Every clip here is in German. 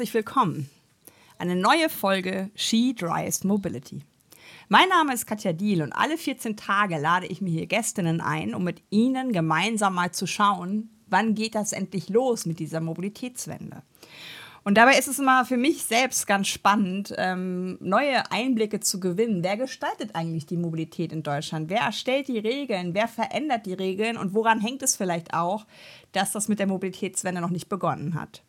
Herzlich willkommen. Eine neue Folge She Drives Mobility. Mein Name ist Katja Diel und alle 14 Tage lade ich mir hier Gästinnen ein, um mit ihnen gemeinsam mal zu schauen, wann geht das endlich los mit dieser Mobilitätswende. Und dabei ist es immer für mich selbst ganz spannend, ähm, neue Einblicke zu gewinnen. Wer gestaltet eigentlich die Mobilität in Deutschland? Wer erstellt die Regeln? Wer verändert die Regeln? Und woran hängt es vielleicht auch, dass das mit der Mobilitätswende noch nicht begonnen hat?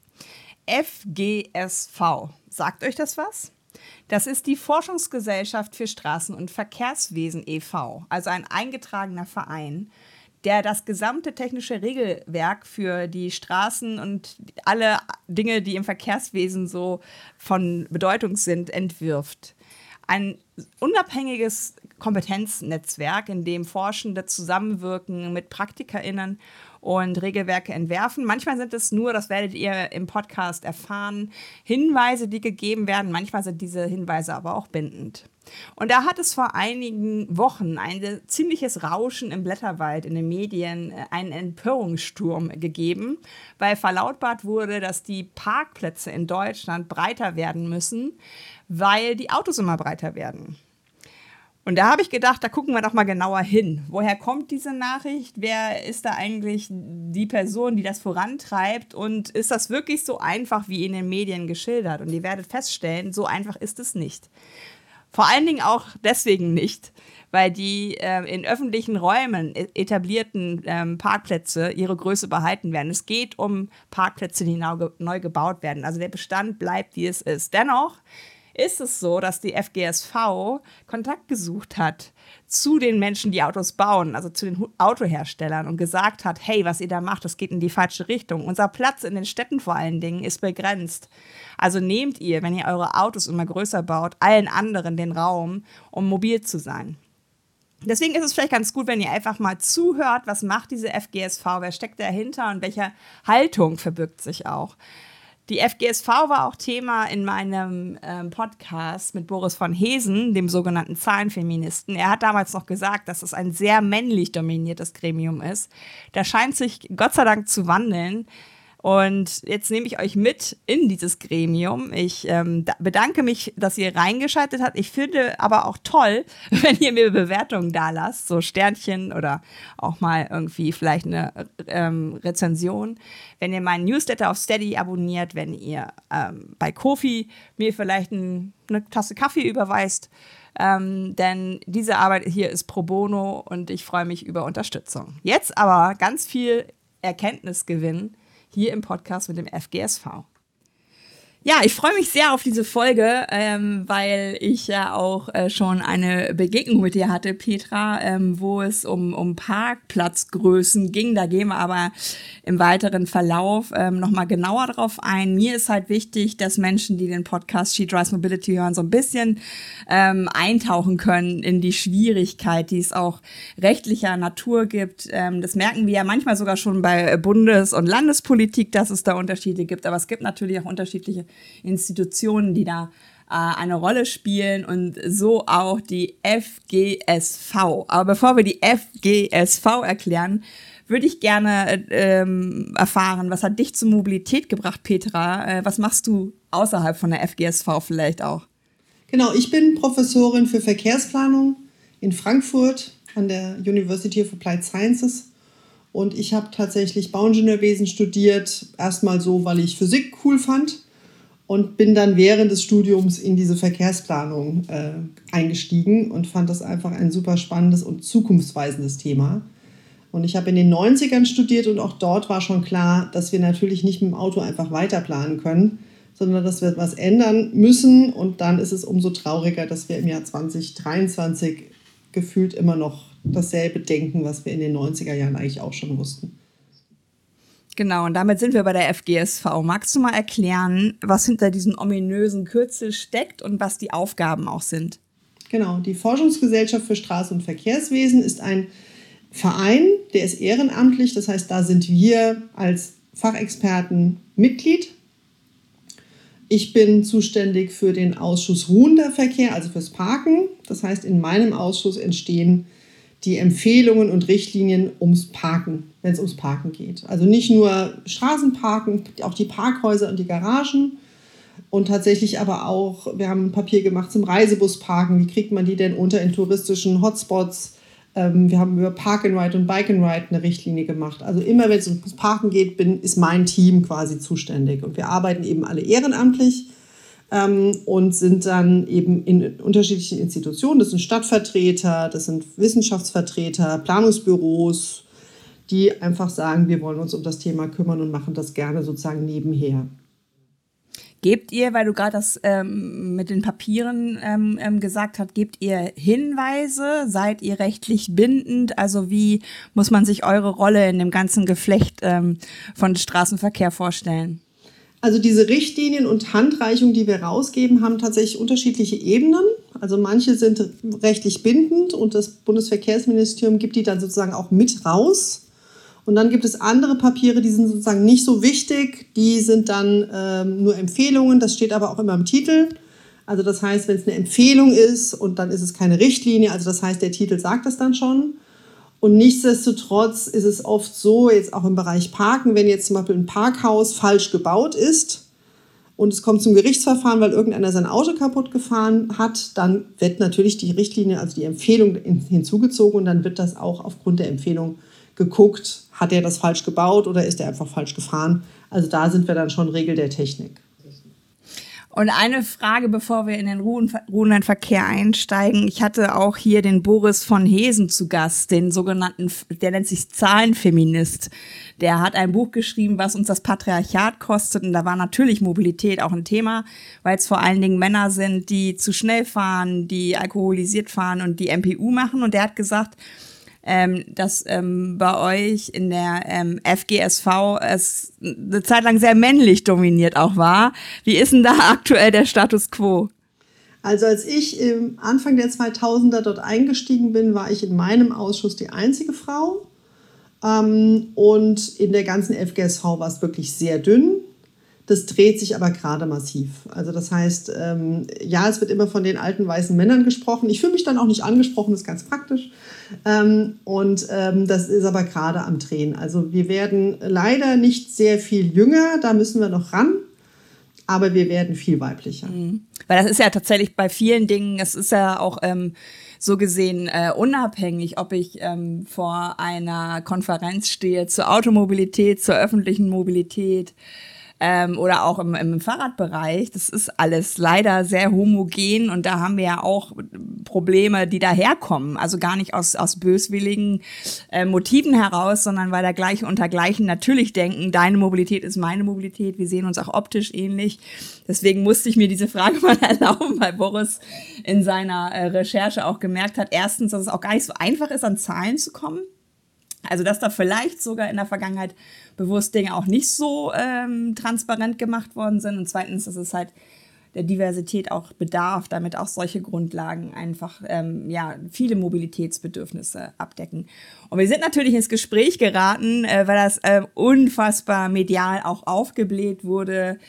FGSV. Sagt euch das was? Das ist die Forschungsgesellschaft für Straßen- und Verkehrswesen e.V., also ein eingetragener Verein der das gesamte technische Regelwerk für die Straßen und alle Dinge, die im Verkehrswesen so von Bedeutung sind, entwirft. Ein unabhängiges Kompetenznetzwerk, in dem Forschende zusammenwirken mit PraktikerInnen und Regelwerke entwerfen. Manchmal sind es nur, das werdet ihr im Podcast erfahren, Hinweise, die gegeben werden. Manchmal sind diese Hinweise aber auch bindend. Und da hat es vor einigen Wochen ein ziemliches Rauschen im Blätterwald in den Medien, äh, einen Empörungssturm gegeben, weil verlautbart wurde, dass die Parkplätze in Deutschland breiter werden müssen, weil die Autos immer breiter werden. Und da habe ich gedacht, da gucken wir doch mal genauer hin. Woher kommt diese Nachricht? Wer ist da eigentlich die Person, die das vorantreibt? Und ist das wirklich so einfach, wie in den Medien geschildert? Und ihr werdet feststellen, so einfach ist es nicht. Vor allen Dingen auch deswegen nicht, weil die äh, in öffentlichen Räumen e-, etablierten ähm, Parkplätze ihre Größe behalten werden. Es geht um Parkplätze, die neu, neu gebaut werden. Also der Bestand bleibt, wie es ist. Dennoch ist es so, dass die FGSV Kontakt gesucht hat zu den Menschen, die Autos bauen, also zu den Autoherstellern und gesagt hat, hey, was ihr da macht, das geht in die falsche Richtung. Unser Platz in den Städten vor allen Dingen ist begrenzt. Also nehmt ihr, wenn ihr eure Autos immer größer baut, allen anderen den Raum, um mobil zu sein. Deswegen ist es vielleicht ganz gut, wenn ihr einfach mal zuhört, was macht diese FGSV, wer steckt dahinter und welche Haltung verbirgt sich auch. Die FGSV war auch Thema in meinem ähm, Podcast mit Boris von Hesen, dem sogenannten Zahlenfeministen. Er hat damals noch gesagt, dass es ein sehr männlich dominiertes Gremium ist. Da scheint sich Gott sei Dank zu wandeln. Und jetzt nehme ich euch mit in dieses Gremium. Ich ähm, bedanke mich, dass ihr reingeschaltet habt. Ich finde aber auch toll, wenn ihr mir Bewertungen da lasst, so Sternchen oder auch mal irgendwie vielleicht eine ähm, Rezension. Wenn ihr meinen Newsletter auf Steady abonniert, wenn ihr ähm, bei Kofi mir vielleicht ein, eine Tasse Kaffee überweist. Ähm, denn diese Arbeit hier ist pro bono und ich freue mich über Unterstützung. Jetzt aber ganz viel Erkenntnisgewinn hier im Podcast mit dem FGSV. Ja, ich freue mich sehr auf diese Folge, ähm, weil ich ja auch äh, schon eine Begegnung mit dir hatte, Petra, ähm, wo es um, um Parkplatzgrößen ging. Da gehen wir aber im weiteren Verlauf ähm, nochmal genauer drauf ein. Mir ist halt wichtig, dass Menschen, die den Podcast She Drives Mobility hören, so ein bisschen ähm, eintauchen können in die Schwierigkeit, die es auch rechtlicher Natur gibt. Ähm, das merken wir ja manchmal sogar schon bei Bundes- und Landespolitik, dass es da Unterschiede gibt. Aber es gibt natürlich auch unterschiedliche Institutionen, die da äh, eine Rolle spielen und so auch die FGSV. Aber bevor wir die FGSV erklären, würde ich gerne ähm, erfahren, was hat dich zur Mobilität gebracht, Petra? Äh, was machst du außerhalb von der FGSV vielleicht auch? Genau, ich bin Professorin für Verkehrsplanung in Frankfurt an der University of Applied Sciences. Und ich habe tatsächlich Bauingenieurwesen studiert, erstmal so, weil ich Physik cool fand und bin dann während des Studiums in diese Verkehrsplanung äh, eingestiegen und fand das einfach ein super spannendes und zukunftsweisendes Thema. Und ich habe in den 90ern studiert und auch dort war schon klar, dass wir natürlich nicht mit dem Auto einfach weiterplanen können, sondern dass wir etwas ändern müssen. Und dann ist es umso trauriger, dass wir im Jahr 2023 gefühlt immer noch dasselbe denken, was wir in den 90er Jahren eigentlich auch schon wussten. Genau, und damit sind wir bei der FGSV. Magst du mal erklären, was hinter diesem ominösen Kürzel steckt und was die Aufgaben auch sind? Genau, die Forschungsgesellschaft für Straßen- und Verkehrswesen ist ein Verein, der ist ehrenamtlich. Das heißt, da sind wir als Fachexperten Mitglied. Ich bin zuständig für den Ausschuss ruhender Verkehr, also fürs Parken. Das heißt, in meinem Ausschuss entstehen die Empfehlungen und Richtlinien ums Parken, wenn es ums Parken geht. Also nicht nur Straßenparken, auch die Parkhäuser und die Garagen. Und tatsächlich aber auch, wir haben ein Papier gemacht zum Reisebusparken. Wie kriegt man die denn unter in touristischen Hotspots? Ähm, wir haben über Park and Ride und Bike and Ride eine Richtlinie gemacht. Also immer, wenn es ums Parken geht, bin, ist mein Team quasi zuständig. Und wir arbeiten eben alle ehrenamtlich und sind dann eben in unterschiedlichen Institutionen. Das sind Stadtvertreter, das sind Wissenschaftsvertreter, Planungsbüros, die einfach sagen, wir wollen uns um das Thema kümmern und machen das gerne sozusagen nebenher. Gebt ihr, weil du gerade das ähm, mit den Papieren ähm, ähm, gesagt hast, gebt ihr Hinweise? Seid ihr rechtlich bindend? Also wie muss man sich eure Rolle in dem ganzen Geflecht ähm, von Straßenverkehr vorstellen? Also diese Richtlinien und Handreichungen, die wir rausgeben, haben tatsächlich unterschiedliche Ebenen. Also manche sind rechtlich bindend und das Bundesverkehrsministerium gibt die dann sozusagen auch mit raus. Und dann gibt es andere Papiere, die sind sozusagen nicht so wichtig, die sind dann ähm, nur Empfehlungen, das steht aber auch immer im Titel. Also das heißt, wenn es eine Empfehlung ist und dann ist es keine Richtlinie, also das heißt, der Titel sagt das dann schon. Und nichtsdestotrotz ist es oft so, jetzt auch im Bereich Parken, wenn jetzt zum Beispiel ein Parkhaus falsch gebaut ist und es kommt zum Gerichtsverfahren, weil irgendeiner sein Auto kaputt gefahren hat, dann wird natürlich die Richtlinie, also die Empfehlung hinzugezogen und dann wird das auch aufgrund der Empfehlung geguckt, hat er das falsch gebaut oder ist er einfach falsch gefahren. Also da sind wir dann schon Regel der Technik. Und eine Frage, bevor wir in den ruhenden Verkehr einsteigen. Ich hatte auch hier den Boris von Hesen zu Gast, den sogenannten, der nennt sich Zahlenfeminist. Der hat ein Buch geschrieben, was uns das Patriarchat kostet. Und da war natürlich Mobilität auch ein Thema, weil es vor allen Dingen Männer sind, die zu schnell fahren, die alkoholisiert fahren und die MPU machen. Und der hat gesagt, ähm, dass ähm, bei euch in der ähm, FGSV es eine Zeit lang sehr männlich dominiert auch war. Wie ist denn da aktuell der Status quo? Also als ich im Anfang der 2000er dort eingestiegen bin, war ich in meinem Ausschuss die einzige Frau. Ähm, und in der ganzen FGSV war es wirklich sehr dünn. Das dreht sich aber gerade massiv. Also das heißt, ähm, ja, es wird immer von den alten weißen Männern gesprochen. Ich fühle mich dann auch nicht angesprochen, das ist ganz praktisch. Ähm, und ähm, das ist aber gerade am Drehen. Also wir werden leider nicht sehr viel jünger, da müssen wir noch ran. Aber wir werden viel weiblicher. Mhm. Weil das ist ja tatsächlich bei vielen Dingen, es ist ja auch ähm, so gesehen äh, unabhängig, ob ich ähm, vor einer Konferenz stehe zur Automobilität, zur öffentlichen Mobilität, ähm, oder auch im, im Fahrradbereich. Das ist alles leider sehr homogen und da haben wir ja auch Probleme, die daherkommen. Also gar nicht aus, aus böswilligen äh, Motiven heraus, sondern weil da gleich unter Gleichen natürlich denken, deine Mobilität ist meine Mobilität, wir sehen uns auch optisch ähnlich. Deswegen musste ich mir diese Frage mal erlauben, weil Boris in seiner äh, Recherche auch gemerkt hat, erstens, dass es auch gar nicht so einfach ist, an Zahlen zu kommen. Also, dass da vielleicht sogar in der Vergangenheit bewusst Dinge auch nicht so ähm, transparent gemacht worden sind. Und zweitens, dass es halt der Diversität auch bedarf, damit auch solche Grundlagen einfach ähm, ja, viele Mobilitätsbedürfnisse abdecken. Und wir sind natürlich ins Gespräch geraten, äh, weil das äh, unfassbar medial auch aufgebläht wurde,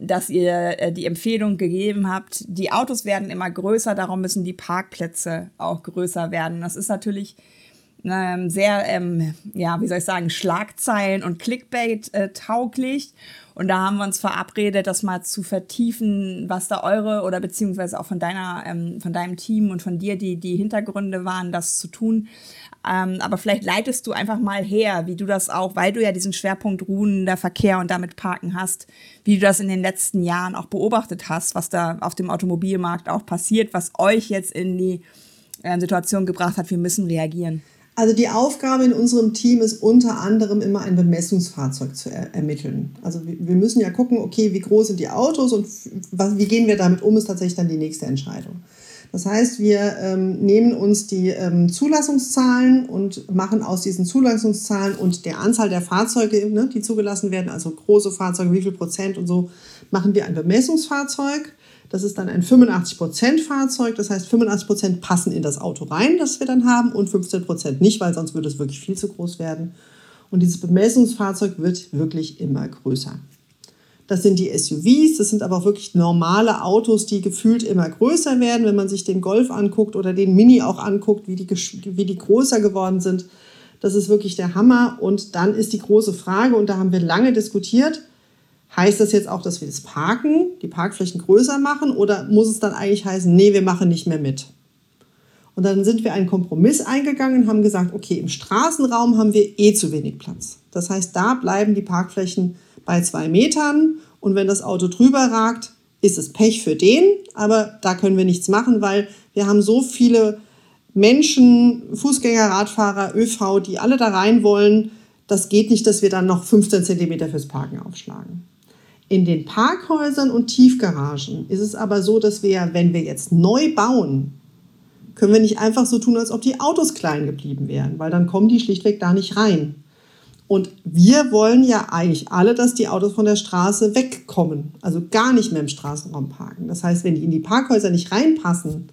dass ihr äh, die Empfehlung gegeben habt, die Autos werden immer größer, darum müssen die Parkplätze auch größer werden. Das ist natürlich ähm, sehr, ähm, ja, wie soll ich sagen, Schlagzeilen und Clickbait äh, tauglich. Und da haben wir uns verabredet, das mal zu vertiefen, was da eure oder beziehungsweise auch von deiner, ähm, von deinem Team und von dir die, die Hintergründe waren, das zu tun. Ähm, aber vielleicht leitest du einfach mal her, wie du das auch, weil du ja diesen Schwerpunkt ruhender Verkehr und damit Parken hast, wie du das in den letzten Jahren auch beobachtet hast, was da auf dem Automobilmarkt auch passiert, was euch jetzt in die äh, Situation gebracht hat, wir müssen reagieren. Also die Aufgabe in unserem Team ist unter anderem immer ein Bemessungsfahrzeug zu er ermitteln. Also wir müssen ja gucken, okay, wie groß sind die Autos und was, wie gehen wir damit um, ist tatsächlich dann die nächste Entscheidung. Das heißt, wir ähm, nehmen uns die ähm, Zulassungszahlen und machen aus diesen Zulassungszahlen und der Anzahl der Fahrzeuge, ne, die zugelassen werden, also große Fahrzeuge, wie viel Prozent und so, machen wir ein Bemessungsfahrzeug das ist dann ein 85% Fahrzeug, das heißt 85% passen in das Auto rein, das wir dann haben und 15% nicht, weil sonst würde es wirklich viel zu groß werden. Und dieses Bemessungsfahrzeug wird wirklich immer größer. Das sind die SUVs, das sind aber auch wirklich normale Autos, die gefühlt immer größer werden. Wenn man sich den Golf anguckt oder den Mini auch anguckt, wie die, wie die größer geworden sind, das ist wirklich der Hammer. Und dann ist die große Frage, und da haben wir lange diskutiert, heißt das jetzt auch, dass wir das Parken, die Parkflächen größer machen oder muss es dann eigentlich heißen, nee, wir machen nicht mehr mit? Und dann sind wir einen Kompromiss eingegangen und haben gesagt, okay, im Straßenraum haben wir eh zu wenig Platz. Das heißt, da bleiben die Parkflächen bei zwei Metern und wenn das Auto drüber ragt, ist es Pech für den, aber da können wir nichts machen, weil wir haben so viele Menschen, Fußgänger, Radfahrer, ÖV, die alle da rein wollen. Das geht nicht, dass wir dann noch 15 Zentimeter fürs Parken aufschlagen. In den Parkhäusern und Tiefgaragen ist es aber so, dass wir, wenn wir jetzt neu bauen, können wir nicht einfach so tun, als ob die Autos klein geblieben wären, weil dann kommen die schlichtweg da nicht rein. Und wir wollen ja eigentlich alle, dass die Autos von der Straße wegkommen, also gar nicht mehr im Straßenraum parken. Das heißt, wenn die in die Parkhäuser nicht reinpassen,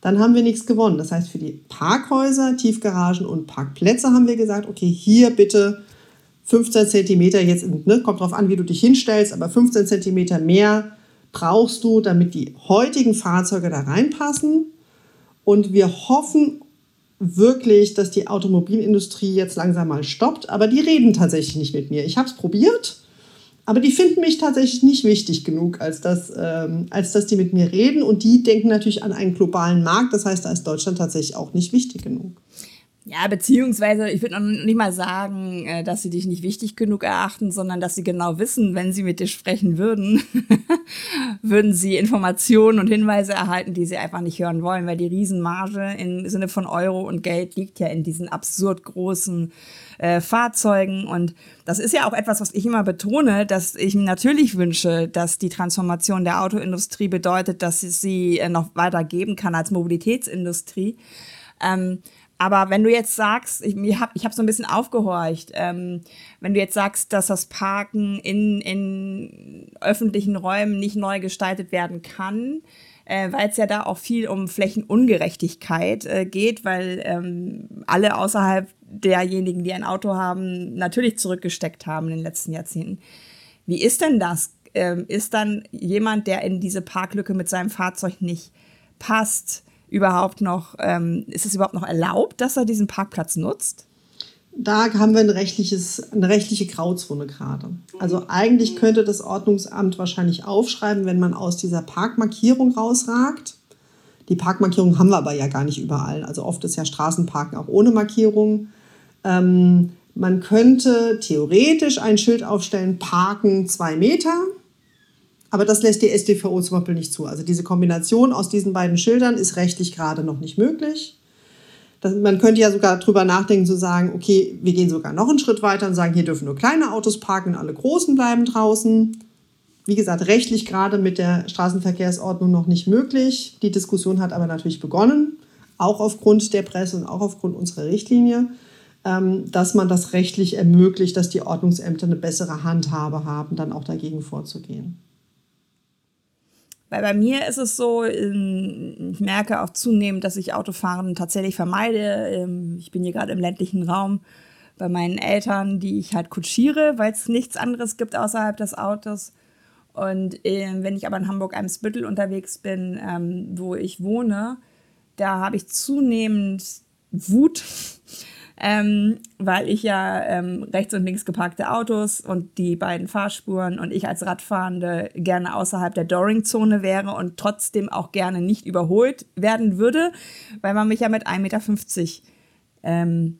dann haben wir nichts gewonnen. Das heißt, für die Parkhäuser, Tiefgaragen und Parkplätze haben wir gesagt, okay, hier bitte 15 Zentimeter, jetzt ne, kommt drauf an, wie du dich hinstellst, aber 15 Zentimeter mehr brauchst du, damit die heutigen Fahrzeuge da reinpassen. Und wir hoffen wirklich, dass die Automobilindustrie jetzt langsam mal stoppt. Aber die reden tatsächlich nicht mit mir. Ich habe es probiert, aber die finden mich tatsächlich nicht wichtig genug, als dass, ähm, als dass die mit mir reden. Und die denken natürlich an einen globalen Markt. Das heißt, da ist Deutschland tatsächlich auch nicht wichtig genug. Ja, beziehungsweise ich würde noch nicht mal sagen, äh, dass sie dich nicht wichtig genug erachten, sondern dass sie genau wissen, wenn sie mit dir sprechen würden, würden sie Informationen und Hinweise erhalten, die sie einfach nicht hören wollen, weil die Riesenmarge im Sinne von Euro und Geld liegt ja in diesen absurd großen äh, Fahrzeugen. Und das ist ja auch etwas, was ich immer betone, dass ich mir natürlich wünsche, dass die Transformation der Autoindustrie bedeutet, dass sie sie äh, noch weiter geben kann als Mobilitätsindustrie. Ähm, aber wenn du jetzt sagst, ich, ich habe ich hab so ein bisschen aufgehorcht, ähm, wenn du jetzt sagst, dass das Parken in, in öffentlichen Räumen nicht neu gestaltet werden kann, äh, weil es ja da auch viel um Flächenungerechtigkeit äh, geht, weil ähm, alle außerhalb derjenigen, die ein Auto haben, natürlich zurückgesteckt haben in den letzten Jahrzehnten. Wie ist denn das? Ähm, ist dann jemand, der in diese Parklücke mit seinem Fahrzeug nicht passt, überhaupt noch, ähm, ist es überhaupt noch erlaubt, dass er diesen Parkplatz nutzt? Da haben wir ein rechtliches, eine rechtliche Grauzone gerade. Also eigentlich könnte das Ordnungsamt wahrscheinlich aufschreiben, wenn man aus dieser Parkmarkierung rausragt. Die Parkmarkierung haben wir aber ja gar nicht überall. Also oft ist ja Straßenparken auch ohne Markierung. Ähm, man könnte theoretisch ein Schild aufstellen, Parken zwei Meter. Aber das lässt die SDVO zum Beispiel nicht zu. Also diese Kombination aus diesen beiden Schildern ist rechtlich gerade noch nicht möglich. Das, man könnte ja sogar darüber nachdenken, zu sagen, okay, wir gehen sogar noch einen Schritt weiter und sagen, hier dürfen nur kleine Autos parken, alle großen bleiben draußen. Wie gesagt, rechtlich gerade mit der Straßenverkehrsordnung noch nicht möglich. Die Diskussion hat aber natürlich begonnen, auch aufgrund der Presse und auch aufgrund unserer Richtlinie, ähm, dass man das rechtlich ermöglicht, dass die Ordnungsämter eine bessere Handhabe haben, dann auch dagegen vorzugehen. Weil bei mir ist es so, ähm, ich merke auch zunehmend, dass ich Autofahren tatsächlich vermeide. Ähm, ich bin hier gerade im ländlichen Raum bei meinen Eltern, die ich halt kutschiere, weil es nichts anderes gibt außerhalb des Autos. Und ähm, wenn ich aber in Hamburg-Eimsbüttel unterwegs bin, wo ich wohne, da habe ich zunehmend Wut ähm, weil ich ja ähm, rechts und links geparkte Autos und die beiden Fahrspuren und ich als Radfahrende gerne außerhalb der Doring-Zone wäre und trotzdem auch gerne nicht überholt werden würde, weil man mich ja mit 1,50 Meter ähm,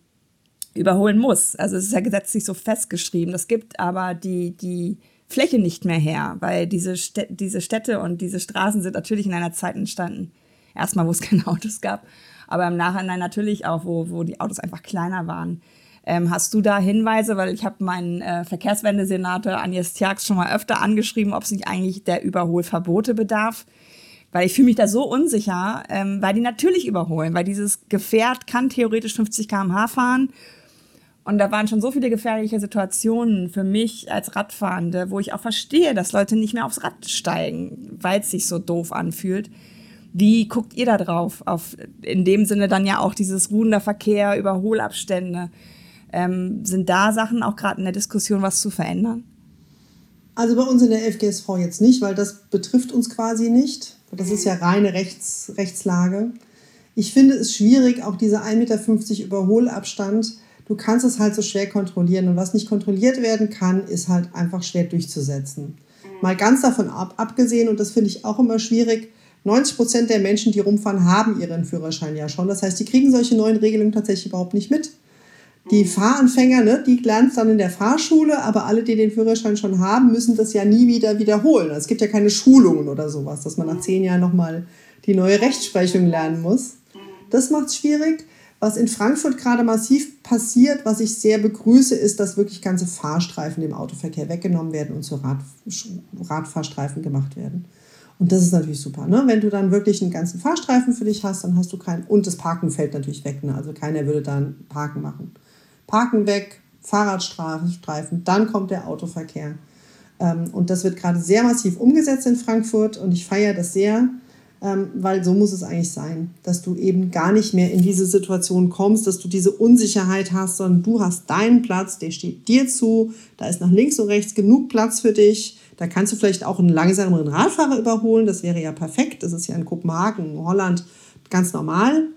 überholen muss. Also es ist ja gesetzlich so festgeschrieben. Das gibt aber die, die Fläche nicht mehr her, weil diese, Städ diese Städte und diese Straßen sind natürlich in einer Zeit entstanden. Erstmal, wo es keine Autos gab aber im Nachhinein natürlich auch, wo, wo die Autos einfach kleiner waren. Ähm, hast du da Hinweise? Weil ich habe meinen äh, Verkehrswendesenator Agnes Tjax schon mal öfter angeschrieben, ob es nicht eigentlich der Überholverbote bedarf. Weil ich fühle mich da so unsicher, ähm, weil die natürlich überholen, weil dieses Gefährt kann theoretisch 50 km/h fahren. Und da waren schon so viele gefährliche Situationen für mich als Radfahrende, wo ich auch verstehe, dass Leute nicht mehr aufs Rad steigen, weil es sich so doof anfühlt. Wie guckt ihr da drauf? Auf in dem Sinne dann ja auch dieses ruhender Verkehr, Überholabstände. Ähm, sind da Sachen auch gerade in der Diskussion was zu verändern? Also bei uns in der FGSV jetzt nicht, weil das betrifft uns quasi nicht. Das ist ja reine Rechts, Rechtslage. Ich finde es schwierig, auch dieser 1,50 Meter Überholabstand. Du kannst es halt so schwer kontrollieren. Und was nicht kontrolliert werden kann, ist halt einfach schwer durchzusetzen. Mal ganz davon ab, abgesehen, und das finde ich auch immer schwierig, 90 Prozent der Menschen, die rumfahren, haben ihren Führerschein ja schon. Das heißt, die kriegen solche neuen Regelungen tatsächlich überhaupt nicht mit. Die Fahranfänger, ne, die lernen es dann in der Fahrschule, aber alle, die den Führerschein schon haben, müssen das ja nie wieder wiederholen. Es gibt ja keine Schulungen oder sowas, dass man nach zehn Jahren nochmal die neue Rechtsprechung lernen muss. Das macht es schwierig. Was in Frankfurt gerade massiv passiert, was ich sehr begrüße, ist, dass wirklich ganze Fahrstreifen im Autoverkehr weggenommen werden und zu Rad, Radfahrstreifen gemacht werden. Und das ist natürlich super. Ne? Wenn du dann wirklich einen ganzen Fahrstreifen für dich hast, dann hast du keinen. Und das Parken fällt natürlich weg. Ne? Also keiner würde dann Parken machen. Parken weg, Fahrradstreifen, dann kommt der Autoverkehr. Ähm, und das wird gerade sehr massiv umgesetzt in Frankfurt und ich feiere das sehr, ähm, weil so muss es eigentlich sein, dass du eben gar nicht mehr in diese Situation kommst, dass du diese Unsicherheit hast, sondern du hast deinen Platz, der steht dir zu, da ist nach links und rechts genug Platz für dich. Da kannst du vielleicht auch einen langsameren Radfahrer überholen, das wäre ja perfekt. Das ist ja in Kopenhagen, Holland ganz normal.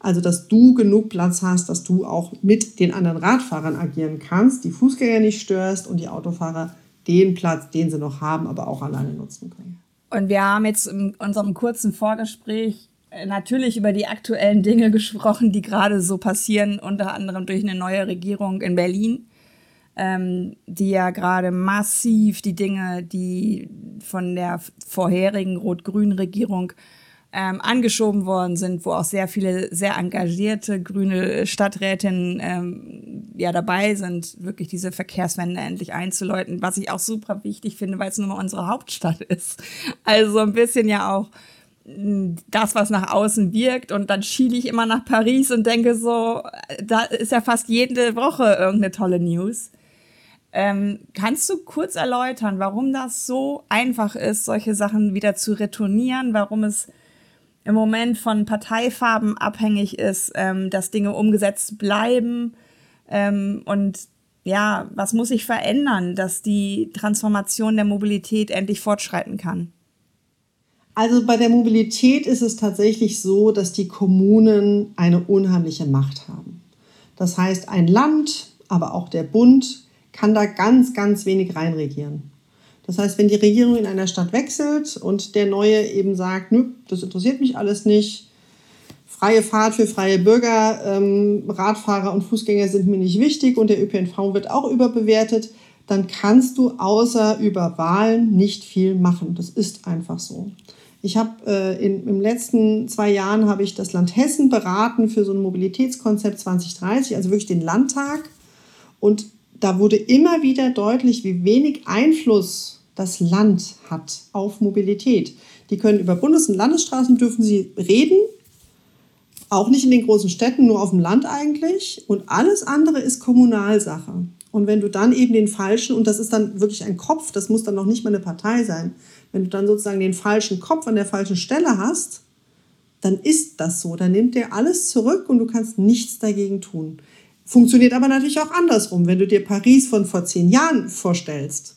Also, dass du genug Platz hast, dass du auch mit den anderen Radfahrern agieren kannst, die Fußgänger nicht störst und die Autofahrer den Platz, den sie noch haben, aber auch alleine nutzen können. Und wir haben jetzt in unserem kurzen Vorgespräch äh, natürlich über die aktuellen Dinge gesprochen, die gerade so passieren, unter anderem durch eine neue Regierung in Berlin, ähm, die ja gerade massiv die Dinge, die von der vorherigen rot-grünen Regierung ähm, angeschoben worden sind, wo auch sehr viele sehr engagierte grüne Stadträtinnen ähm, ja dabei sind, wirklich diese Verkehrswende endlich einzuläuten, was ich auch super wichtig finde, weil es nun mal unsere Hauptstadt ist. Also ein bisschen ja auch hm, das, was nach außen wirkt. Und dann schiele ich immer nach Paris und denke so, da ist ja fast jede Woche irgendeine tolle News. Ähm, kannst du kurz erläutern, warum das so einfach ist, solche Sachen wieder zu retournieren, warum es im Moment von Parteifarben abhängig ist, ähm, dass Dinge umgesetzt bleiben. Ähm, und ja, was muss sich verändern, dass die Transformation der Mobilität endlich fortschreiten kann? Also bei der Mobilität ist es tatsächlich so, dass die Kommunen eine unheimliche Macht haben. Das heißt, ein Land, aber auch der Bund kann da ganz, ganz wenig reinregieren. Das heißt, wenn die Regierung in einer Stadt wechselt und der Neue eben sagt, nö, das interessiert mich alles nicht, freie Fahrt für freie Bürger, ähm, Radfahrer und Fußgänger sind mir nicht wichtig und der ÖPNV wird auch überbewertet, dann kannst du außer über Wahlen nicht viel machen. Das ist einfach so. Ich habe äh, in, im letzten zwei Jahren habe ich das Land Hessen beraten für so ein Mobilitätskonzept 2030, also wirklich den Landtag. Und da wurde immer wieder deutlich, wie wenig Einfluss das Land hat auf Mobilität. Die können über Bundes- und Landesstraßen dürfen sie reden, auch nicht in den großen Städten, nur auf dem Land eigentlich. Und alles andere ist Kommunalsache. Und wenn du dann eben den falschen, und das ist dann wirklich ein Kopf, das muss dann noch nicht mal eine Partei sein, wenn du dann sozusagen den falschen Kopf an der falschen Stelle hast, dann ist das so. Dann nimmt der alles zurück und du kannst nichts dagegen tun. Funktioniert aber natürlich auch andersrum. Wenn du dir Paris von vor zehn Jahren vorstellst,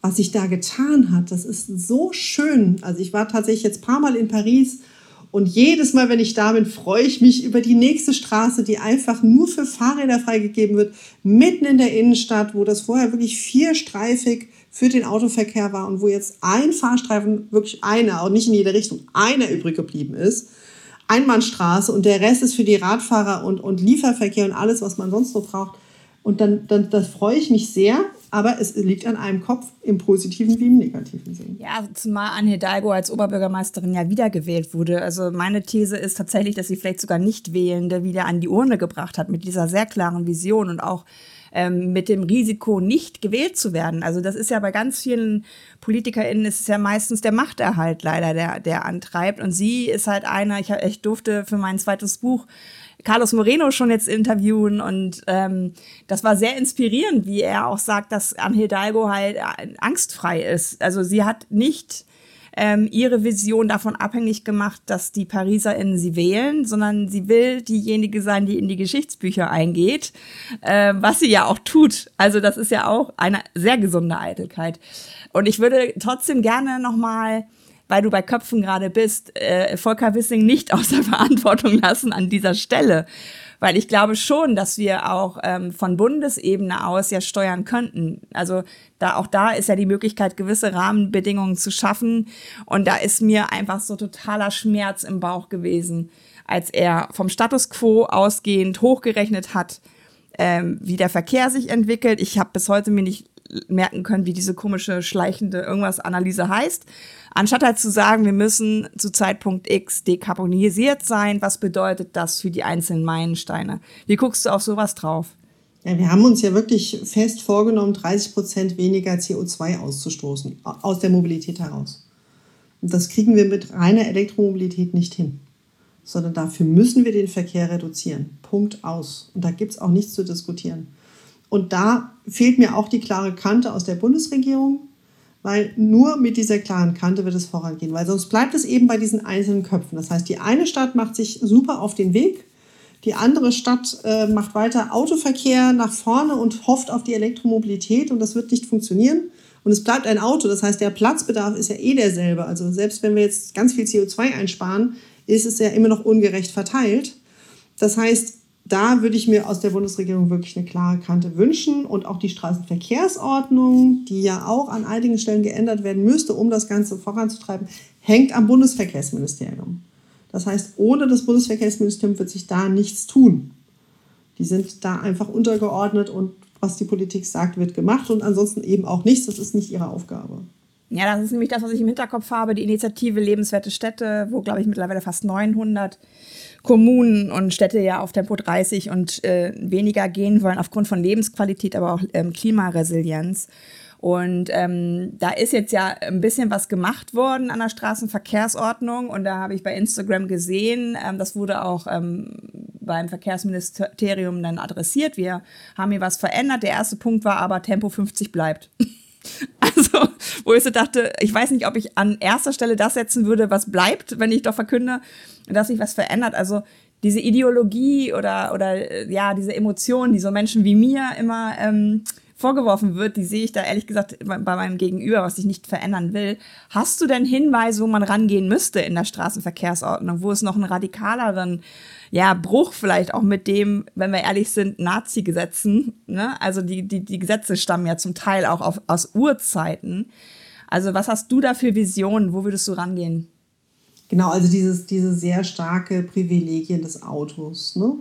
was sich da getan hat, das ist so schön. Also ich war tatsächlich jetzt ein paar Mal in Paris und jedes Mal, wenn ich da bin, freue ich mich über die nächste Straße, die einfach nur für Fahrräder freigegeben wird, mitten in der Innenstadt, wo das vorher wirklich vierstreifig für den Autoverkehr war und wo jetzt ein Fahrstreifen, wirklich einer, auch nicht in jede Richtung, einer übrig geblieben ist. Einbahnstraße und der Rest ist für die Radfahrer und, und Lieferverkehr und alles, was man sonst so braucht. Und dann, dann das freue ich mich sehr, aber es liegt an einem Kopf im positiven wie im negativen Sinn. Ja, zumal Anne Hidalgo als Oberbürgermeisterin ja wiedergewählt wurde. Also meine These ist tatsächlich, dass sie vielleicht sogar Nicht-Wählende wieder an die Urne gebracht hat mit dieser sehr klaren Vision und auch ähm, mit dem Risiko, nicht gewählt zu werden. Also das ist ja bei ganz vielen PolitikerInnen ist es ja meistens der Machterhalt leider, der, der antreibt. Und sie ist halt einer, ich, ich durfte für mein zweites Buch Carlos Moreno schon jetzt interviewen und ähm, das war sehr inspirierend, wie er auch sagt, dass Anne Hidalgo halt äh, angstfrei ist. Also sie hat nicht ähm, ihre Vision davon abhängig gemacht, dass die PariserInnen sie wählen, sondern sie will diejenige sein, die in die Geschichtsbücher eingeht, äh, was sie ja auch tut. Also das ist ja auch eine sehr gesunde Eitelkeit. Und ich würde trotzdem gerne nochmal weil du bei Köpfen gerade bist, äh, Volker Wissing nicht außer Verantwortung lassen an dieser Stelle. Weil ich glaube schon, dass wir auch ähm, von Bundesebene aus ja steuern könnten. Also da auch da ist ja die Möglichkeit, gewisse Rahmenbedingungen zu schaffen. Und da ist mir einfach so totaler Schmerz im Bauch gewesen, als er vom Status quo ausgehend hochgerechnet hat, ähm, wie der Verkehr sich entwickelt. Ich habe bis heute mir nicht merken können, wie diese komische schleichende irgendwas Analyse heißt. Anstatt halt zu sagen, wir müssen zu Zeitpunkt X dekarbonisiert sein, was bedeutet das für die einzelnen Meilensteine? Wie guckst du auf sowas drauf? Ja, wir haben uns ja wirklich fest vorgenommen, 30 Prozent weniger CO2 auszustoßen, aus der Mobilität heraus. Und das kriegen wir mit reiner Elektromobilität nicht hin, sondern dafür müssen wir den Verkehr reduzieren. Punkt aus. Und da gibt es auch nichts zu diskutieren. Und da fehlt mir auch die klare Kante aus der Bundesregierung, weil nur mit dieser klaren Kante wird es vorangehen, weil sonst bleibt es eben bei diesen einzelnen Köpfen. Das heißt, die eine Stadt macht sich super auf den Weg, die andere Stadt äh, macht weiter Autoverkehr nach vorne und hofft auf die Elektromobilität und das wird nicht funktionieren. Und es bleibt ein Auto, das heißt, der Platzbedarf ist ja eh derselbe. Also selbst wenn wir jetzt ganz viel CO2 einsparen, ist es ja immer noch ungerecht verteilt. Das heißt, da würde ich mir aus der Bundesregierung wirklich eine klare Kante wünschen und auch die Straßenverkehrsordnung, die ja auch an einigen Stellen geändert werden müsste, um das Ganze voranzutreiben, hängt am Bundesverkehrsministerium. Das heißt, ohne das Bundesverkehrsministerium wird sich da nichts tun. Die sind da einfach untergeordnet und was die Politik sagt, wird gemacht und ansonsten eben auch nichts. Das ist nicht ihre Aufgabe. Ja, das ist nämlich das, was ich im Hinterkopf habe, die Initiative Lebenswerte Städte, wo, glaube ich, mittlerweile fast 900 Kommunen und Städte ja auf Tempo 30 und äh, weniger gehen wollen aufgrund von Lebensqualität, aber auch ähm, Klimaresilienz. Und ähm, da ist jetzt ja ein bisschen was gemacht worden an der Straßenverkehrsordnung und da habe ich bei Instagram gesehen, ähm, das wurde auch ähm, beim Verkehrsministerium dann adressiert. Wir haben hier was verändert. Der erste Punkt war aber, Tempo 50 bleibt. Also, wo ich so dachte, ich weiß nicht, ob ich an erster Stelle das setzen würde, was bleibt, wenn ich doch verkünde, dass sich was verändert. Also diese Ideologie oder, oder äh, ja, diese Emotionen, die so Menschen wie mir immer ähm, vorgeworfen wird, die sehe ich da ehrlich gesagt bei meinem Gegenüber, was ich nicht verändern will. Hast du denn Hinweise, wo man rangehen müsste in der Straßenverkehrsordnung, wo es noch einen radikaleren ja, Bruch vielleicht auch mit dem, wenn wir ehrlich sind, Nazi-Gesetzen. Ne? Also die, die, die Gesetze stammen ja zum Teil auch auf, aus Urzeiten. Also was hast du da für Visionen? Wo würdest du rangehen? Genau, also dieses, diese sehr starke Privilegien des Autos. Ne?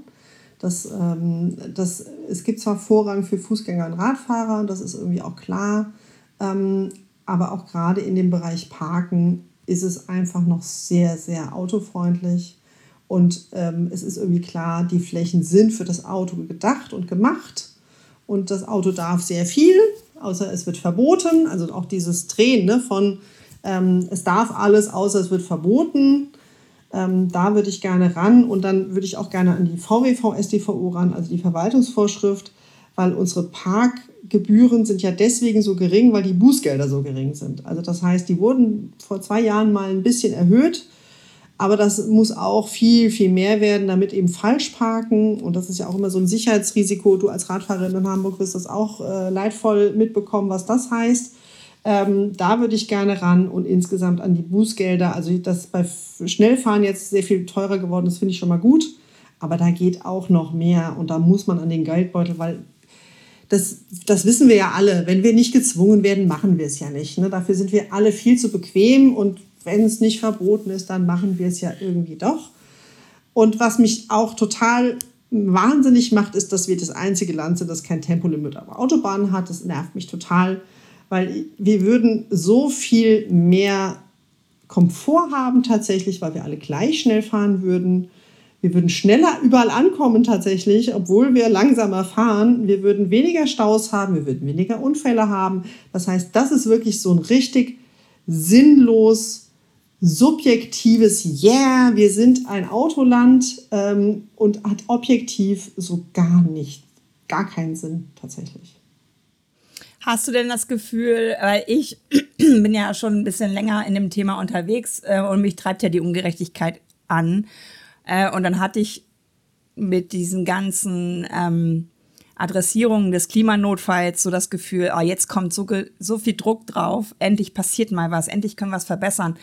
Das, ähm, das, es gibt zwar Vorrang für Fußgänger und Radfahrer, das ist irgendwie auch klar, ähm, aber auch gerade in dem Bereich Parken ist es einfach noch sehr, sehr autofreundlich. Und ähm, es ist irgendwie klar, die Flächen sind für das Auto gedacht und gemacht. Und das Auto darf sehr viel, außer es wird verboten. Also auch dieses Drehen ne, von ähm, es darf alles, außer es wird verboten. Ähm, da würde ich gerne ran und dann würde ich auch gerne an die VWV SDVO ran, also die Verwaltungsvorschrift, weil unsere Parkgebühren sind ja deswegen so gering, weil die Bußgelder so gering sind. Also das heißt, die wurden vor zwei Jahren mal ein bisschen erhöht aber das muss auch viel, viel mehr werden, damit eben falsch parken. Und das ist ja auch immer so ein Sicherheitsrisiko. Du als Radfahrerin in Hamburg wirst das auch äh, leidvoll mitbekommen, was das heißt. Ähm, da würde ich gerne ran und insgesamt an die Bußgelder. Also, dass bei Schnellfahren jetzt sehr viel teurer geworden ist, finde ich schon mal gut. Aber da geht auch noch mehr und da muss man an den Geldbeutel, weil das, das wissen wir ja alle. Wenn wir nicht gezwungen werden, machen wir es ja nicht. Ne? Dafür sind wir alle viel zu bequem und wenn es nicht verboten ist, dann machen wir es ja irgendwie doch. Und was mich auch total wahnsinnig macht, ist, dass wir das einzige Land sind, das kein Tempolimit auf Autobahnen hat. Das nervt mich total, weil wir würden so viel mehr Komfort haben tatsächlich, weil wir alle gleich schnell fahren würden. Wir würden schneller überall ankommen tatsächlich, obwohl wir langsamer fahren. Wir würden weniger Staus haben, wir würden weniger Unfälle haben. Das heißt, das ist wirklich so ein richtig sinnlos subjektives Yeah, wir sind ein Autoland ähm, und hat objektiv so gar nicht, gar keinen Sinn tatsächlich. Hast du denn das Gefühl, weil ich bin ja schon ein bisschen länger in dem Thema unterwegs äh, und mich treibt ja die Ungerechtigkeit an. Äh, und dann hatte ich mit diesen ganzen ähm, Adressierungen des Klimanotfalls so das Gefühl, oh, jetzt kommt so, so viel Druck drauf, endlich passiert mal was, endlich können wir was verbessern.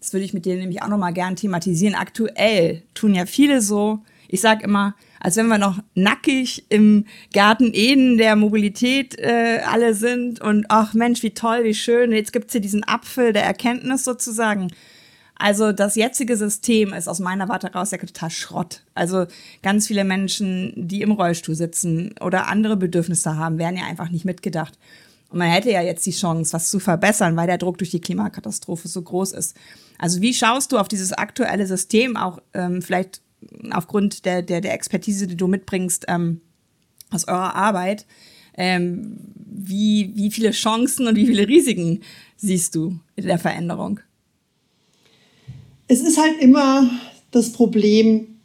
Das würde ich mit dir nämlich auch nochmal gern thematisieren. Aktuell tun ja viele so, ich sage immer, als wenn wir noch nackig im Garten Eden der Mobilität äh, alle sind und ach Mensch, wie toll, wie schön, jetzt gibt's hier diesen Apfel der Erkenntnis sozusagen. Also das jetzige System ist aus meiner Warte raus ja total Schrott. Also ganz viele Menschen, die im Rollstuhl sitzen oder andere Bedürfnisse haben, werden ja einfach nicht mitgedacht. Und man hätte ja jetzt die Chance, was zu verbessern, weil der Druck durch die Klimakatastrophe so groß ist. Also wie schaust du auf dieses aktuelle System, auch ähm, vielleicht aufgrund der, der, der Expertise, die du mitbringst ähm, aus eurer Arbeit, ähm, wie, wie viele Chancen und wie viele Risiken siehst du in der Veränderung? Es ist halt immer das Problem,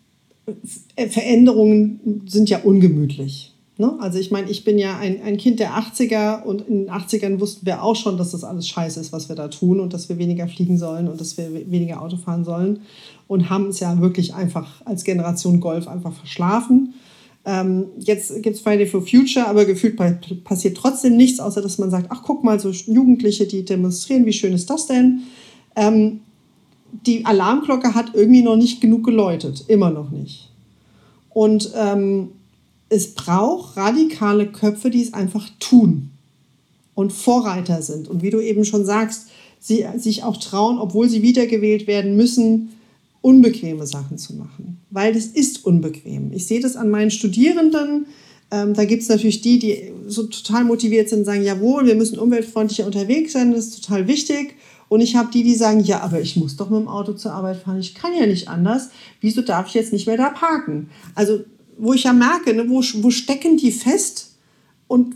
Veränderungen sind ja ungemütlich. Ne? Also ich meine, ich bin ja ein, ein Kind der 80er und in den 80ern wussten wir auch schon, dass das alles scheiße ist, was wir da tun und dass wir weniger fliegen sollen und dass wir weniger Auto fahren sollen und haben es ja wirklich einfach als Generation Golf einfach verschlafen. Ähm, jetzt gibt es Friday for Future, aber gefühlt passiert trotzdem nichts, außer dass man sagt, ach guck mal, so Jugendliche, die demonstrieren, wie schön ist das denn? Ähm, die Alarmglocke hat irgendwie noch nicht genug geläutet, immer noch nicht. Und ähm, es braucht radikale Köpfe, die es einfach tun und Vorreiter sind. Und wie du eben schon sagst, sie sich auch trauen, obwohl sie wiedergewählt werden müssen, unbequeme Sachen zu machen. Weil das ist unbequem. Ich sehe das an meinen Studierenden. Ähm, da gibt es natürlich die, die so total motiviert sind und sagen, jawohl, wir müssen umweltfreundlicher unterwegs sein, das ist total wichtig. Und ich habe die, die sagen, ja, aber ich muss doch mit dem Auto zur Arbeit fahren, ich kann ja nicht anders. Wieso darf ich jetzt nicht mehr da parken? Also, wo ich ja merke, ne, wo, wo stecken die fest und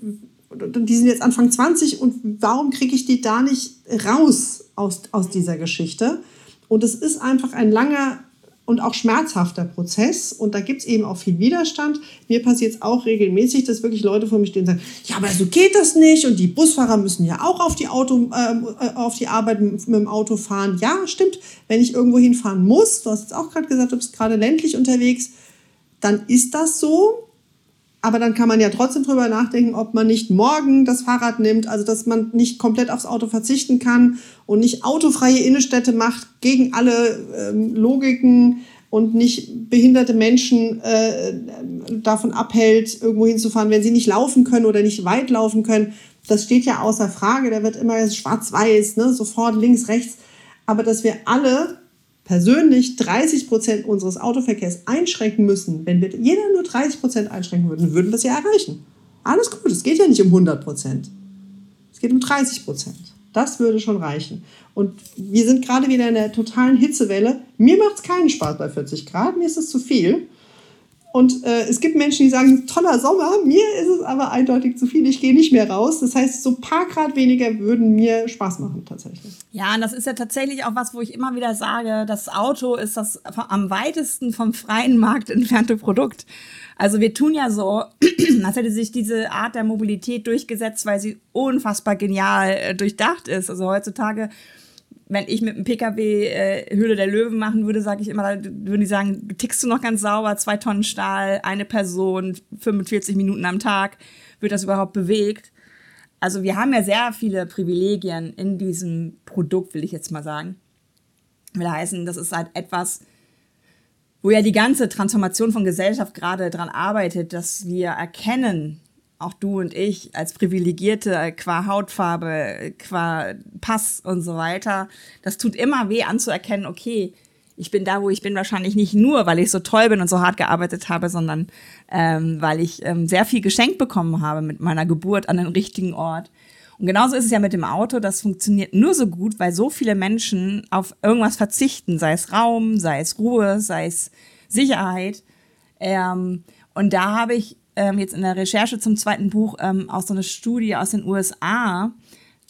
die sind jetzt Anfang 20 und warum kriege ich die da nicht raus aus, aus dieser Geschichte? Und es ist einfach ein langer und auch schmerzhafter Prozess. Und da gibt es eben auch viel Widerstand. Mir passiert es auch regelmäßig, dass wirklich Leute vor mir stehen und sagen, ja, aber so geht das nicht. Und die Busfahrer müssen ja auch auf die, Auto, äh, auf die Arbeit mit, mit, dem Auto fahren. Ja, stimmt. Wenn ich irgendwo hinfahren muss, du hast jetzt auch gerade gesagt, du bist gerade ländlich unterwegs, dann ist das so. Aber dann kann man ja trotzdem drüber nachdenken, ob man nicht morgen das Fahrrad nimmt, also dass man nicht komplett aufs Auto verzichten kann und nicht autofreie Innenstädte macht gegen alle ähm, Logiken und nicht behinderte Menschen äh, davon abhält, irgendwo hinzufahren, wenn sie nicht laufen können oder nicht weit laufen können. Das steht ja außer Frage. Da wird immer schwarz-weiß, ne? sofort links, rechts. Aber dass wir alle persönlich 30 Prozent unseres Autoverkehrs einschränken müssen, wenn wir jeder nur 30 Prozent einschränken würden, würden wir das ja erreichen. Alles gut, es geht ja nicht um 100 Prozent. Es geht um 30 Prozent. Das würde schon reichen. Und wir sind gerade wieder in der totalen Hitzewelle. Mir macht es keinen Spaß bei 40 Grad, mir ist es zu viel. Und äh, es gibt Menschen, die sagen, toller Sommer, mir ist es aber eindeutig zu viel, ich gehe nicht mehr raus. Das heißt, so ein paar Grad weniger würden mir Spaß machen tatsächlich. Ja, und das ist ja tatsächlich auch was, wo ich immer wieder sage, das Auto ist das am weitesten vom freien Markt entfernte Produkt. Also wir tun ja so, als hätte sich diese Art der Mobilität durchgesetzt, weil sie unfassbar genial äh, durchdacht ist. Also heutzutage wenn ich mit dem Pkw äh, Höhle der Löwen machen würde, sage ich immer, würden die sagen, tickst du noch ganz sauber, zwei Tonnen Stahl, eine Person, 45 Minuten am Tag, wird das überhaupt bewegt? Also wir haben ja sehr viele Privilegien in diesem Produkt, will ich jetzt mal sagen. Will heißen, das ist halt etwas, wo ja die ganze Transformation von Gesellschaft gerade dran arbeitet, dass wir erkennen, auch du und ich als Privilegierte qua Hautfarbe, qua Pass und so weiter, das tut immer weh anzuerkennen, okay, ich bin da, wo ich bin, wahrscheinlich nicht nur, weil ich so toll bin und so hart gearbeitet habe, sondern ähm, weil ich ähm, sehr viel geschenkt bekommen habe mit meiner Geburt an den richtigen Ort. Und genauso ist es ja mit dem Auto, das funktioniert nur so gut, weil so viele Menschen auf irgendwas verzichten, sei es Raum, sei es Ruhe, sei es Sicherheit. Ähm, und da habe ich ähm, jetzt in der Recherche zum zweiten Buch ähm, auch so eine Studie aus den USA,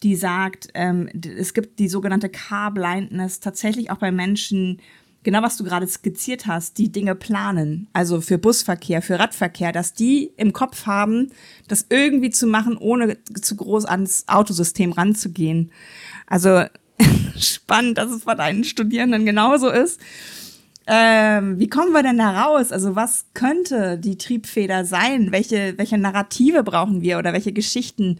die sagt, ähm, es gibt die sogenannte Car Blindness tatsächlich auch bei Menschen, genau was du gerade skizziert hast, die Dinge planen, also für Busverkehr, für Radverkehr, dass die im Kopf haben, das irgendwie zu machen, ohne zu groß ans Autosystem ranzugehen. Also spannend, dass es bei deinen Studierenden genauso ist. Ähm, wie kommen wir denn da raus? Also was könnte die Triebfeder sein? Welche, welche Narrative brauchen wir oder welche Geschichten,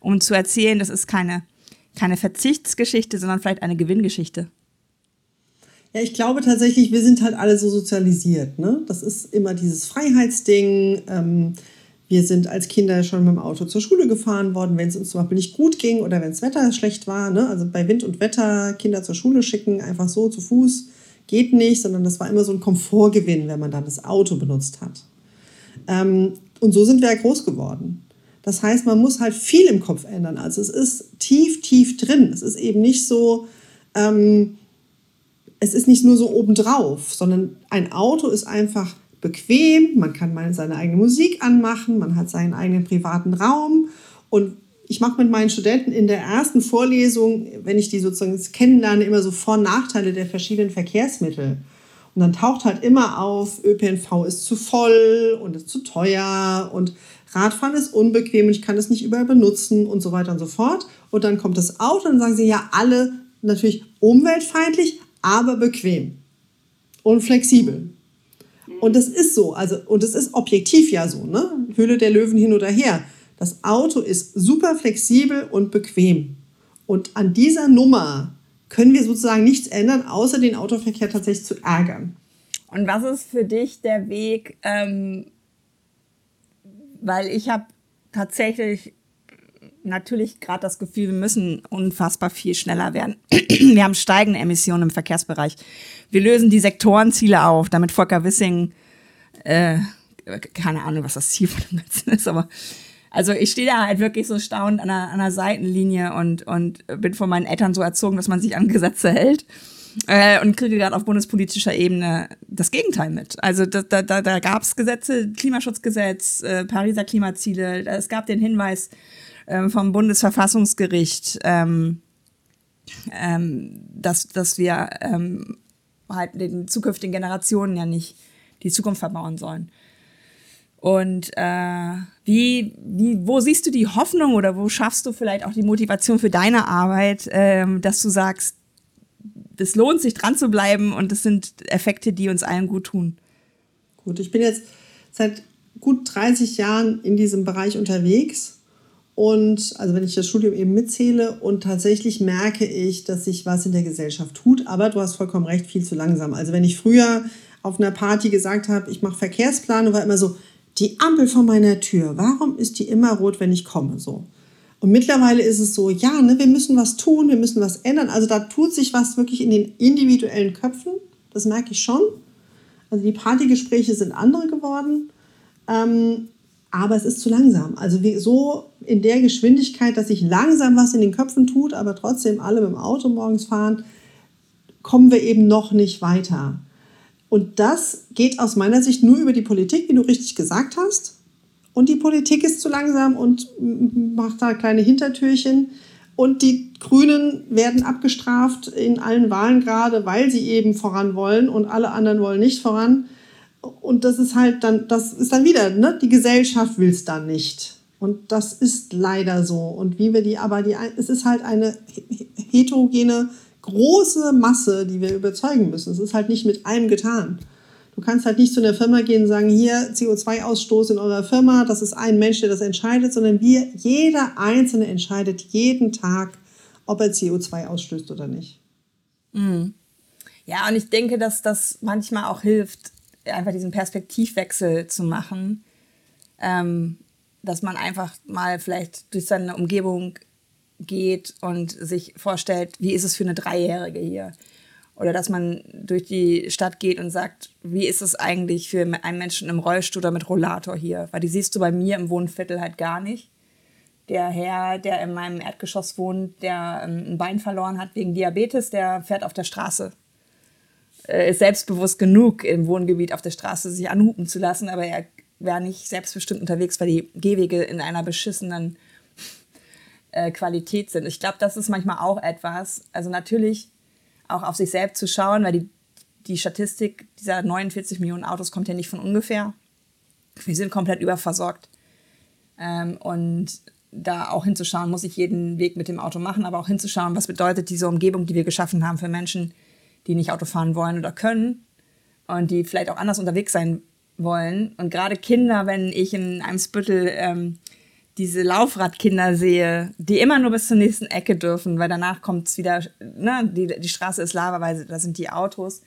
um zu erzählen, das ist keine, keine Verzichtsgeschichte, sondern vielleicht eine Gewinngeschichte? Ja, ich glaube tatsächlich, wir sind halt alle so sozialisiert. Ne? Das ist immer dieses Freiheitsding. Ähm, wir sind als Kinder schon mit dem Auto zur Schule gefahren worden, wenn es uns zum Beispiel nicht gut ging oder wenn das Wetter schlecht war. Ne? Also bei Wind und Wetter Kinder zur Schule schicken, einfach so zu Fuß geht nicht, sondern das war immer so ein Komfortgewinn, wenn man dann das Auto benutzt hat. Ähm, und so sind wir ja groß geworden. Das heißt, man muss halt viel im Kopf ändern. Also es ist tief, tief drin. Es ist eben nicht so, ähm, es ist nicht nur so obendrauf, sondern ein Auto ist einfach bequem, man kann mal seine eigene Musik anmachen, man hat seinen eigenen privaten Raum und ich mache mit meinen Studenten in der ersten Vorlesung, wenn ich die sozusagen kennenlerne, immer so Vor- und Nachteile der verschiedenen Verkehrsmittel. Und dann taucht halt immer auf, ÖPNV ist zu voll und ist zu teuer und Radfahren ist unbequem und ich kann es nicht überall benutzen und so weiter und so fort. Und dann kommt das Auto und dann sagen sie ja alle natürlich umweltfeindlich, aber bequem und flexibel. Und das ist so, also und es ist objektiv ja so, ne? Höhle der Löwen hin oder her. Das Auto ist super flexibel und bequem. Und an dieser Nummer können wir sozusagen nichts ändern, außer den Autoverkehr tatsächlich zu ärgern. Und was ist für dich der Weg? Ähm, weil ich habe tatsächlich natürlich gerade das Gefühl, wir müssen unfassbar viel schneller werden. wir haben steigende Emissionen im Verkehrsbereich. Wir lösen die Sektorenziele auf, damit Volker Wissing, äh, keine Ahnung, was das Ziel von dem Ganzen ist, aber also ich stehe da halt wirklich so staunend an einer, an einer Seitenlinie und, und bin von meinen Eltern so erzogen, dass man sich an Gesetze hält. Äh, und kriege gerade auf bundespolitischer Ebene das Gegenteil mit. Also da, da, da, gab es Gesetze, Klimaschutzgesetz, äh, Pariser Klimaziele, es gab den Hinweis äh, vom Bundesverfassungsgericht, ähm, ähm, dass, dass wir ähm, halt den zukünftigen Generationen ja nicht die Zukunft verbauen sollen. Und äh, wie, wie, wo siehst du die Hoffnung oder wo schaffst du vielleicht auch die Motivation für deine Arbeit, ähm, dass du sagst, es lohnt sich dran zu bleiben und das sind Effekte, die uns allen gut tun? Gut, ich bin jetzt seit gut 30 Jahren in diesem Bereich unterwegs und also wenn ich das Studium eben mitzähle und tatsächlich merke ich, dass sich was in der Gesellschaft tut, aber du hast vollkommen recht, viel zu langsam. Also wenn ich früher auf einer Party gesagt habe, ich mache Verkehrsplanung, war immer so, die Ampel vor meiner Tür, warum ist die immer rot, wenn ich komme? So. Und mittlerweile ist es so, ja, ne, wir müssen was tun, wir müssen was ändern. Also da tut sich was wirklich in den individuellen Köpfen. Das merke ich schon. Also die Partygespräche sind andere geworden. Ähm, aber es ist zu langsam. Also wie, so in der Geschwindigkeit, dass sich langsam was in den Köpfen tut, aber trotzdem alle mit dem Auto morgens fahren, kommen wir eben noch nicht weiter. Und das geht aus meiner Sicht nur über die Politik, wie du richtig gesagt hast. Und die Politik ist zu langsam und macht da kleine Hintertürchen. Und die Grünen werden abgestraft in allen Wahlen gerade, weil sie eben voran wollen und alle anderen wollen nicht voran. Und das ist halt dann, das ist dann wieder, ne? die Gesellschaft will es dann nicht. Und das ist leider so. Und wie wir die, aber die, es ist halt eine heterogene große Masse, die wir überzeugen müssen. Es ist halt nicht mit einem getan. Du kannst halt nicht zu einer Firma gehen und sagen, hier CO2-Ausstoß in eurer Firma, das ist ein Mensch, der das entscheidet, sondern wir, jeder Einzelne entscheidet jeden Tag, ob er CO2 ausstößt oder nicht. Mhm. Ja, und ich denke, dass das manchmal auch hilft, einfach diesen Perspektivwechsel zu machen, ähm, dass man einfach mal vielleicht durch seine Umgebung geht und sich vorstellt, wie ist es für eine Dreijährige hier? Oder dass man durch die Stadt geht und sagt, wie ist es eigentlich für einen Menschen im Rollstuhl oder mit Rollator hier? Weil die siehst du bei mir im Wohnviertel halt gar nicht. Der Herr, der in meinem Erdgeschoss wohnt, der ähm, ein Bein verloren hat wegen Diabetes, der fährt auf der Straße. Er ist selbstbewusst genug, im Wohngebiet auf der Straße sich anhupen zu lassen, aber er wäre nicht selbstbestimmt unterwegs, weil die Gehwege in einer beschissenen äh, Qualität sind. Ich glaube, das ist manchmal auch etwas, also natürlich auch auf sich selbst zu schauen, weil die, die Statistik dieser 49 Millionen Autos kommt ja nicht von ungefähr. Wir sind komplett überversorgt. Ähm, und da auch hinzuschauen, muss ich jeden Weg mit dem Auto machen, aber auch hinzuschauen, was bedeutet diese Umgebung, die wir geschaffen haben für Menschen, die nicht Auto fahren wollen oder können und die vielleicht auch anders unterwegs sein wollen. Und gerade Kinder, wenn ich in einem Spüttel ähm, diese Laufradkinder sehe, die immer nur bis zur nächsten Ecke dürfen, weil danach kommt es wieder, ne, die, die Straße ist Lava, weil da sind die Autos.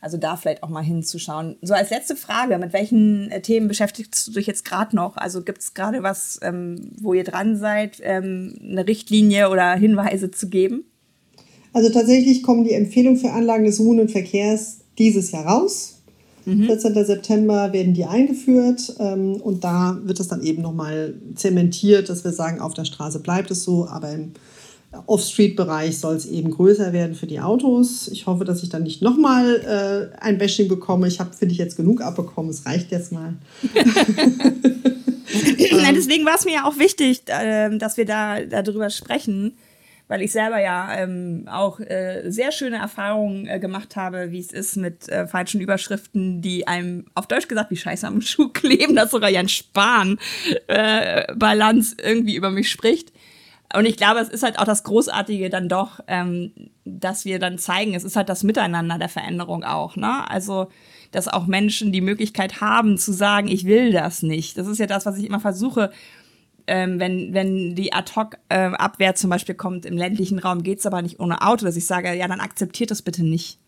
Also da vielleicht auch mal hinzuschauen. So als letzte Frage, mit welchen äh, Themen beschäftigst du dich jetzt gerade noch? Also gibt es gerade was, ähm, wo ihr dran seid, ähm, eine Richtlinie oder Hinweise zu geben? Also tatsächlich kommen die Empfehlungen für Anlagen des ruhenden Verkehrs dieses Jahr raus. Mhm. 14. September werden die eingeführt ähm, und da wird es dann eben nochmal zementiert, dass wir sagen, auf der Straße bleibt es so, aber im Off-Street-Bereich soll es eben größer werden für die Autos. Ich hoffe, dass ich dann nicht nochmal äh, ein Bashing bekomme. Ich habe, finde ich, jetzt genug abbekommen. Es reicht jetzt mal. Deswegen war es mir ja auch wichtig, äh, dass wir da darüber sprechen, weil ich selber ja ähm, auch äh, sehr schöne Erfahrungen äh, gemacht habe, wie es ist mit äh, falschen Überschriften, die einem auf Deutsch gesagt wie Scheiße am Schuh kleben, dass sogar Jan Spahn äh, bei Lanz irgendwie über mich spricht. Und ich glaube, es ist halt auch das Großartige dann doch, ähm, dass wir dann zeigen, es ist halt das Miteinander der Veränderung auch, ne? Also, dass auch Menschen die Möglichkeit haben zu sagen, ich will das nicht. Das ist ja das, was ich immer versuche. Ähm, wenn, wenn die Ad-Hoc-Abwehr äh, zum Beispiel kommt im ländlichen Raum, geht's aber nicht ohne Auto, dass ich sage, ja, dann akzeptiert das bitte nicht.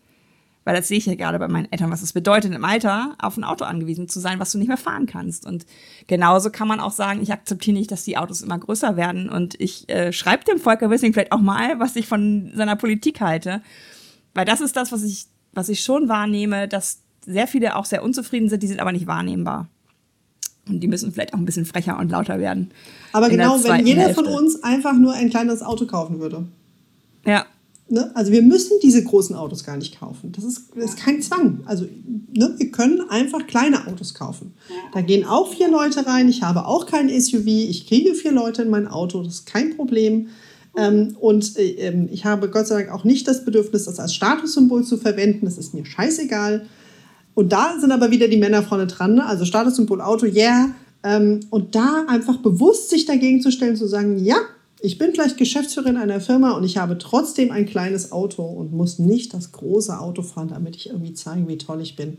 Weil das sehe ich ja gerade bei meinen Eltern, was es bedeutet, im Alter auf ein Auto angewiesen zu sein, was du nicht mehr fahren kannst. Und genauso kann man auch sagen, ich akzeptiere nicht, dass die Autos immer größer werden. Und ich äh, schreibe dem Volker Wissing vielleicht auch mal, was ich von seiner Politik halte. Weil das ist das, was ich, was ich schon wahrnehme, dass sehr viele auch sehr unzufrieden sind, die sind aber nicht wahrnehmbar. Und die müssen vielleicht auch ein bisschen frecher und lauter werden. Aber genau, wenn jeder Hälfte. von uns einfach nur ein kleineres Auto kaufen würde. Ja, Ne? Also wir müssen diese großen Autos gar nicht kaufen. Das ist, das ist kein Zwang. Also ne, wir können einfach kleine Autos kaufen. Da gehen auch vier Leute rein. Ich habe auch kein SUV. Ich kriege vier Leute in mein Auto. Das ist kein Problem. Ähm, und äh, ähm, ich habe Gott sei Dank auch nicht das Bedürfnis, das als Statussymbol zu verwenden. Das ist mir scheißegal. Und da sind aber wieder die Männer vorne dran. Ne? Also Statussymbol Auto, yeah. Ähm, und da einfach bewusst sich dagegen zu stellen, zu sagen, ja, ich bin vielleicht Geschäftsführerin einer Firma und ich habe trotzdem ein kleines Auto und muss nicht das große Auto fahren, damit ich irgendwie zeige, wie toll ich bin.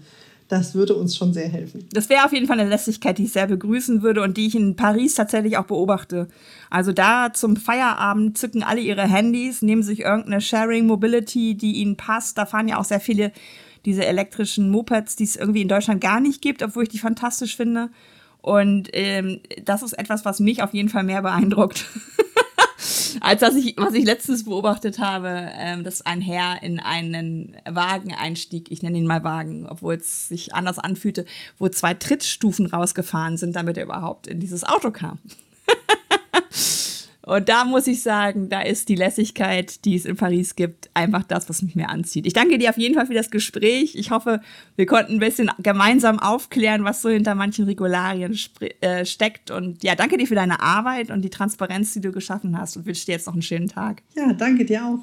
Das würde uns schon sehr helfen. Das wäre auf jeden Fall eine Lässigkeit, die ich sehr begrüßen würde und die ich in Paris tatsächlich auch beobachte. Also da zum Feierabend zücken alle ihre Handys, nehmen sich irgendeine Sharing Mobility, die ihnen passt. Da fahren ja auch sehr viele diese elektrischen Mopeds, die es irgendwie in Deutschland gar nicht gibt, obwohl ich die fantastisch finde. Und ähm, das ist etwas, was mich auf jeden Fall mehr beeindruckt. als dass ich, was ich letztens beobachtet habe, ähm, dass ein Herr in einen Wagen einstieg, ich nenne ihn mal Wagen, obwohl es sich anders anfühlte, wo zwei Trittstufen rausgefahren sind, damit er überhaupt in dieses Auto kam. Und da muss ich sagen, da ist die Lässigkeit, die es in Paris gibt, einfach das, was mich mehr anzieht. Ich danke dir auf jeden Fall für das Gespräch. Ich hoffe, wir konnten ein bisschen gemeinsam aufklären, was so hinter manchen Regularien äh, steckt. Und ja, danke dir für deine Arbeit und die Transparenz, die du geschaffen hast und wünsche dir jetzt noch einen schönen Tag. Ja, danke dir auch.